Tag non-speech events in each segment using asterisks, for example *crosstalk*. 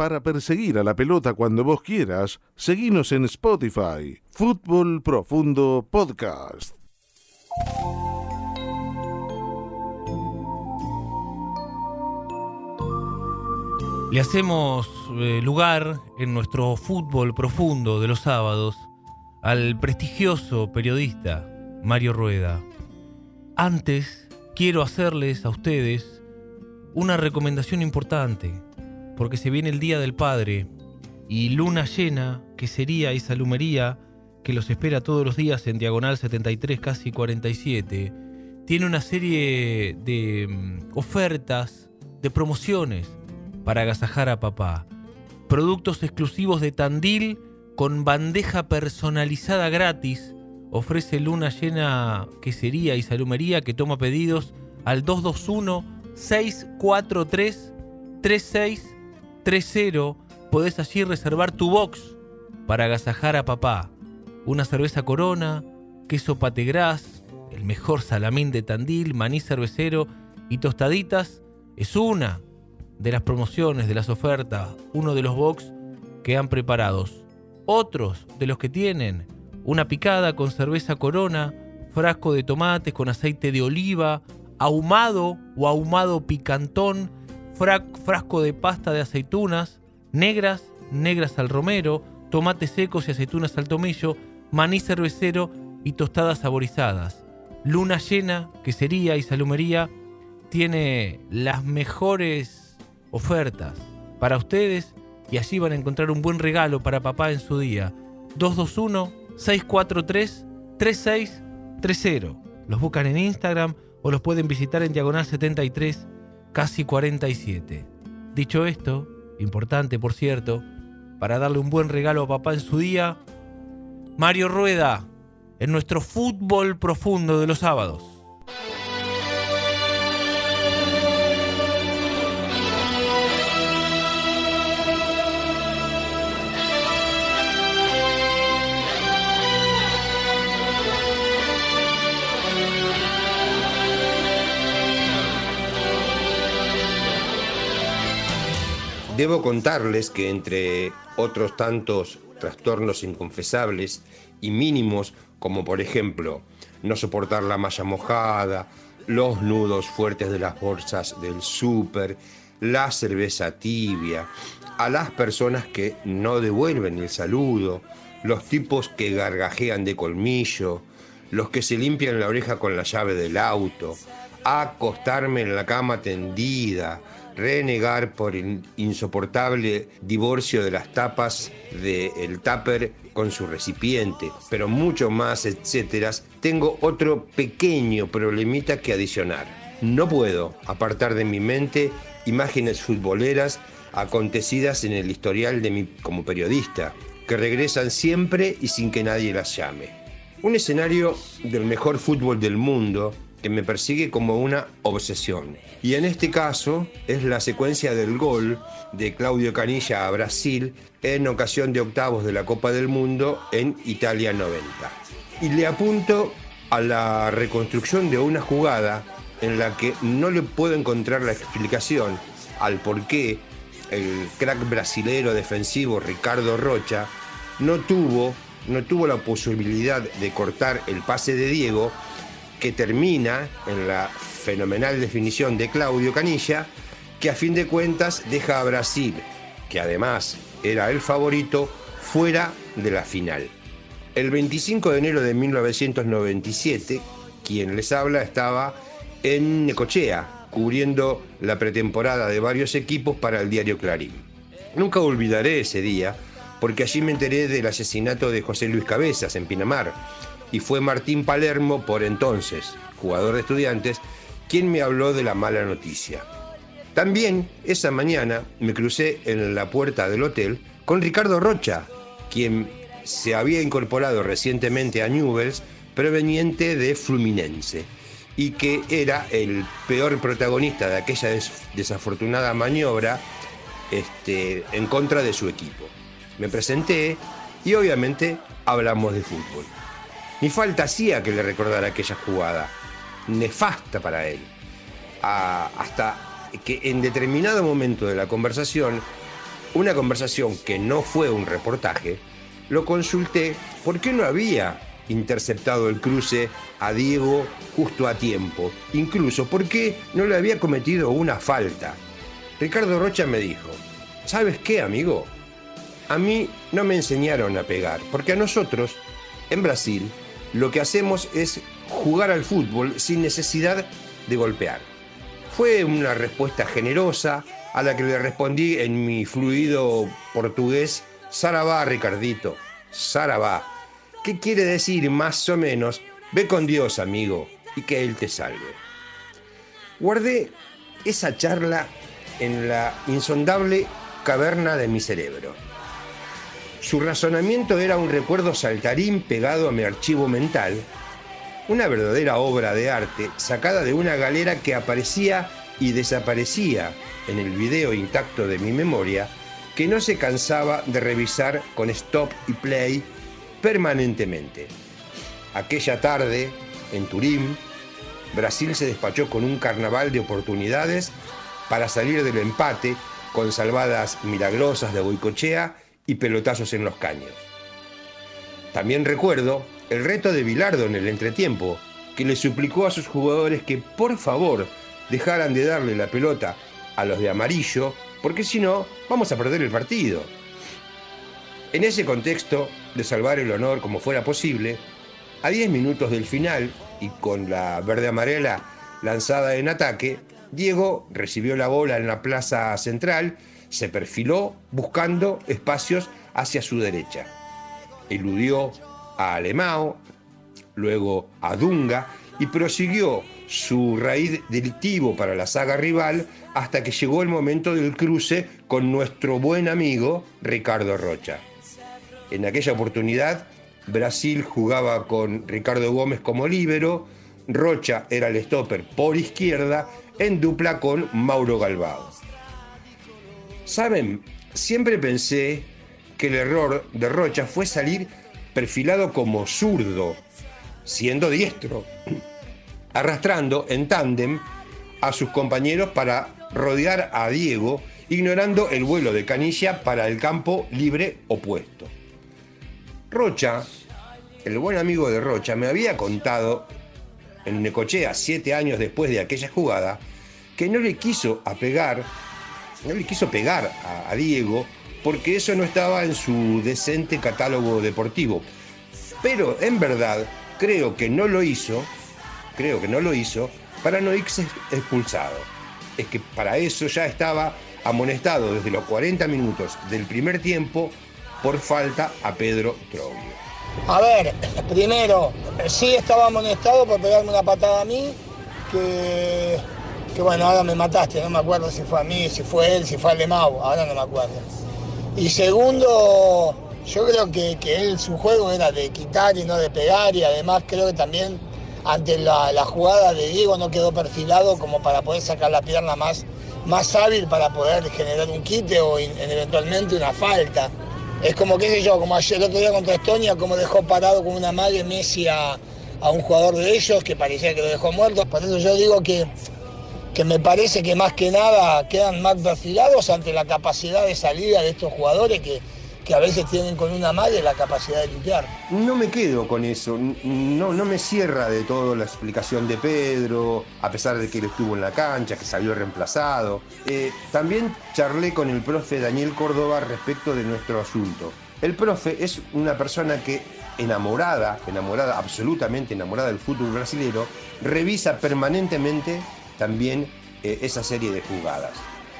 para perseguir a la pelota cuando vos quieras, seguinos en Spotify. Fútbol Profundo Podcast. Le hacemos eh, lugar en nuestro fútbol profundo de los sábados al prestigioso periodista Mario Rueda. Antes quiero hacerles a ustedes una recomendación importante, porque se viene el Día del Padre y luna llena, que sería esa lumería que los espera todos los días en diagonal 73, casi 47, tiene una serie de mm, ofertas, de promociones para agasajar a papá. Productos exclusivos de Tandil con bandeja personalizada gratis. Ofrece Luna Llena Quesería y Salumería que toma pedidos al 221 643 3630. Podés allí reservar tu box para agasajar a papá. Una cerveza corona, queso pategras, el mejor salamín de Tandil, maní cervecero y tostaditas es una de las promociones, de las ofertas, uno de los box que han preparados. Otros de los que tienen una picada con cerveza corona, frasco de tomates con aceite de oliva, ahumado o ahumado picantón, frasco de pasta de aceitunas, negras, negras al romero, tomates secos y aceitunas al tomillo, maní cervecero y tostadas saborizadas. Luna llena, quesería y salumería tiene las mejores ofertas para ustedes y allí van a encontrar un buen regalo para papá en su día. 221-643-3630. Los buscan en Instagram o los pueden visitar en Diagonal 73, casi 47. Dicho esto, importante por cierto, para darle un buen regalo a papá en su día, Mario Rueda, en nuestro fútbol profundo de los sábados. Debo contarles que entre otros tantos trastornos inconfesables y mínimos, como por ejemplo no soportar la malla mojada, los nudos fuertes de las bolsas del súper, la cerveza tibia, a las personas que no devuelven el saludo, los tipos que gargajean de colmillo, los que se limpian la oreja con la llave del auto, acostarme en la cama tendida, renegar por el insoportable divorcio de las tapas del tupper con su recipiente, pero mucho más, etcétera, tengo otro pequeño problemita que adicionar. No puedo apartar de mi mente imágenes futboleras acontecidas en el historial de mi como periodista, que regresan siempre y sin que nadie las llame. Un escenario del mejor fútbol del mundo que me persigue como una obsesión. Y en este caso es la secuencia del gol de Claudio Canilla a Brasil en ocasión de octavos de la Copa del Mundo en Italia 90. Y le apunto a la reconstrucción de una jugada en la que no le puedo encontrar la explicación al por qué el crack brasilero defensivo Ricardo Rocha no tuvo, no tuvo la posibilidad de cortar el pase de Diego que termina en la fenomenal definición de Claudio Canilla, que a fin de cuentas deja a Brasil, que además era el favorito, fuera de la final. El 25 de enero de 1997, quien les habla estaba en Necochea, cubriendo la pretemporada de varios equipos para el diario Clarín. Nunca olvidaré ese día, porque allí me enteré del asesinato de José Luis Cabezas en Pinamar, y fue Martín Palermo, por entonces jugador de estudiantes, quien me habló de la mala noticia. También esa mañana me crucé en la puerta del hotel con Ricardo Rocha, quien se había incorporado recientemente a Newells, proveniente de Fluminense, y que era el peor protagonista de aquella desafortunada maniobra este, en contra de su equipo. Me presenté y obviamente hablamos de fútbol. Ni falta hacía que le recordara aquella jugada, nefasta para él. hasta que en determinado momento de la conversación una conversación que no fue un reportaje, lo consulté por qué no había interceptado el cruce a Diego justo a tiempo, incluso por qué no le había cometido una falta. Ricardo Rocha me dijo, ¿sabes qué, amigo? A mí no me enseñaron a pegar, porque a nosotros, en Brasil, lo que hacemos es jugar al fútbol sin necesidad de golpear. Fue una respuesta generosa a la que le respondí en mi fluido portugués, Sarabá, Ricardito, Sarabá. ¿Qué quiere decir más o menos? Ve con Dios, amigo, y que Él te salve. Guardé esa charla en la insondable caverna de mi cerebro. Su razonamiento era un recuerdo saltarín pegado a mi archivo mental, una verdadera obra de arte sacada de una galera que aparecía y desaparecía en el video intacto de mi memoria, que no se cansaba de revisar con stop y play permanentemente. Aquella tarde, en Turín, Brasil se despachó con un carnaval de oportunidades para salir del empate con salvadas milagrosas de Boicochea y pelotazos en los caños. También recuerdo el reto de Bilardo en el entretiempo, que le suplicó a sus jugadores que por favor dejaran de darle la pelota a los de amarillo, porque si no, vamos a perder el partido. En ese contexto de salvar el honor como fuera posible, a 10 minutos del final y con la verde amarela lanzada en ataque, Diego recibió la bola en la plaza central, se perfiló buscando espacios hacia su derecha. Eludió a Alemao, luego a Dunga y prosiguió su raíz delictivo para la saga rival hasta que llegó el momento del cruce con nuestro buen amigo Ricardo Rocha. En aquella oportunidad, Brasil jugaba con Ricardo Gómez como líbero, Rocha era el stopper por izquierda, en dupla con Mauro Galbao. Saben, siempre pensé que el error de Rocha fue salir perfilado como zurdo, siendo diestro, *clears throat* arrastrando en tándem a sus compañeros para rodear a Diego, ignorando el vuelo de Canilla para el campo libre opuesto. Rocha, el buen amigo de Rocha, me había contado en Necochea, siete años después de aquella jugada, que no le quiso apegar, no le quiso pegar a, Diego porque eso no estaba en su decente catálogo deportivo. Pero en verdad creo que no lo hizo, creo que no lo hizo para no irse expulsado. Es que para eso ya estaba amonestado desde los 40 minutos del primer tiempo por falta a Pedro Troglio. A ver, primero, sí estaba amonestado por pegarme una patada a mí, que, que bueno, ahora me mataste, no me acuerdo si fue a mí, si fue él, si fue al Mau, ahora no me acuerdo. Y segundo, yo creo que, que él, su juego era de quitar y no de pegar, y además creo que también ante la, la, jugada de Diego no quedó perfilado como para poder sacar la pierna más, más hábil para poder generar un quite o eventualmente una falta. Es como, qué sé yo, como ayer el otro día contra Estonia, como dejó parado con una madre Messi a, a, un jugador de ellos que parecía que lo dejó muerto. Por eso yo digo que, que me parece que más que nada quedan más perfilados ante la capacidad de salida de estos jugadores que, que a veces tienen con una madre la capacidad de limpiar. No me quedo con eso, no, no me cierra de todo la explicación de Pedro, a pesar de que él estuvo en la cancha, que salió reemplazado. Eh, también charlé con el profe Daniel Córdoba respecto de nuestro asunto. El profe es una persona que enamorada, enamorada, absolutamente enamorada del fútbol brasileño, revisa permanentemente también eh, esa serie de jugadas.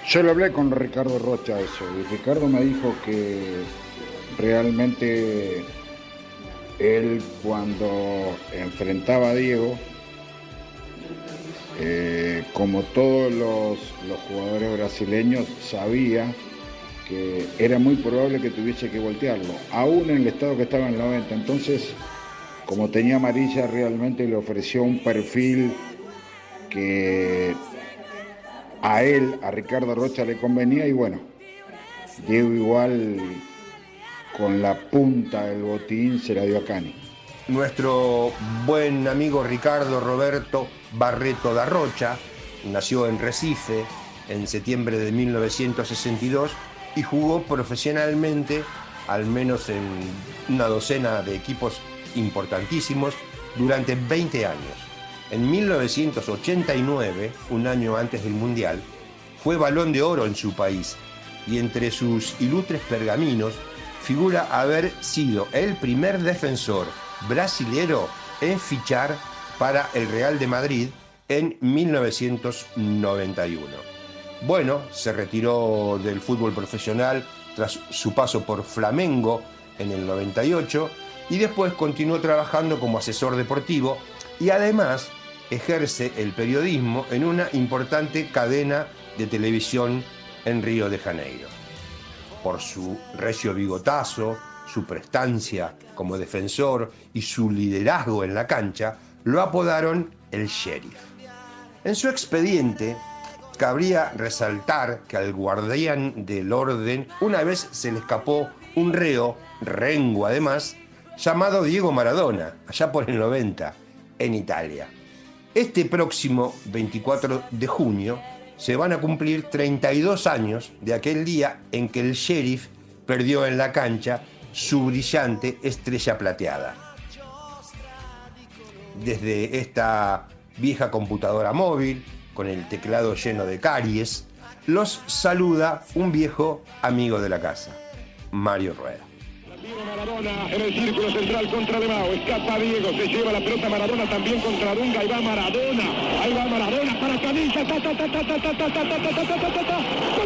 Yo le hablé con Ricardo Rocha eso y Ricardo me dijo que realmente él cuando enfrentaba a Diego, eh, como todos los, los, jugadores brasileños, sabía que era muy probable que tuviese que voltearlo, aún en el estado que estaba en el 90. Entonces, como tenía amarilla, realmente le ofreció un perfil que a él, a Ricardo Rocha le convenía y bueno, Diego igual con la punta del botín se la dio a Cani. Nuestro buen amigo Ricardo Roberto Barreto da Rocha nació en Recife en septiembre de 1962 y jugó profesionalmente, al menos en una docena de equipos importantísimos, durante 20 años. En 1989, un año antes del Mundial, fue balón de oro en su país y entre sus ilustres pergaminos figura haber sido el primer defensor brasilero en fichar para el Real de Madrid en 1991. Bueno, se retiró del fútbol profesional tras su paso por Flamengo en el 98 y después continuó trabajando como asesor deportivo y además ejerce el periodismo en una importante cadena de televisión en Río de Janeiro. Por su recio bigotazo, su prestancia como defensor y su liderazgo en la cancha, lo apodaron el sheriff. En su expediente, cabría resaltar que al guardián del orden una vez se le escapó un reo, rengo además, llamado Diego Maradona, allá por el 90, en Italia. Este próximo 24 de junio se van a cumplir 32 años de aquel día en que el sheriff perdió en la cancha su brillante estrella plateada. Desde esta vieja computadora móvil, con el teclado lleno de caries, los saluda un viejo amigo de la casa, Mario Rueda. En el círculo central contra De Mao. Escapa Diego, se lleva la pelota Maradona también contra Dunga. Ahí va Maradona, ahí va Maradona para Canilla. Gol, gol, gol, gol.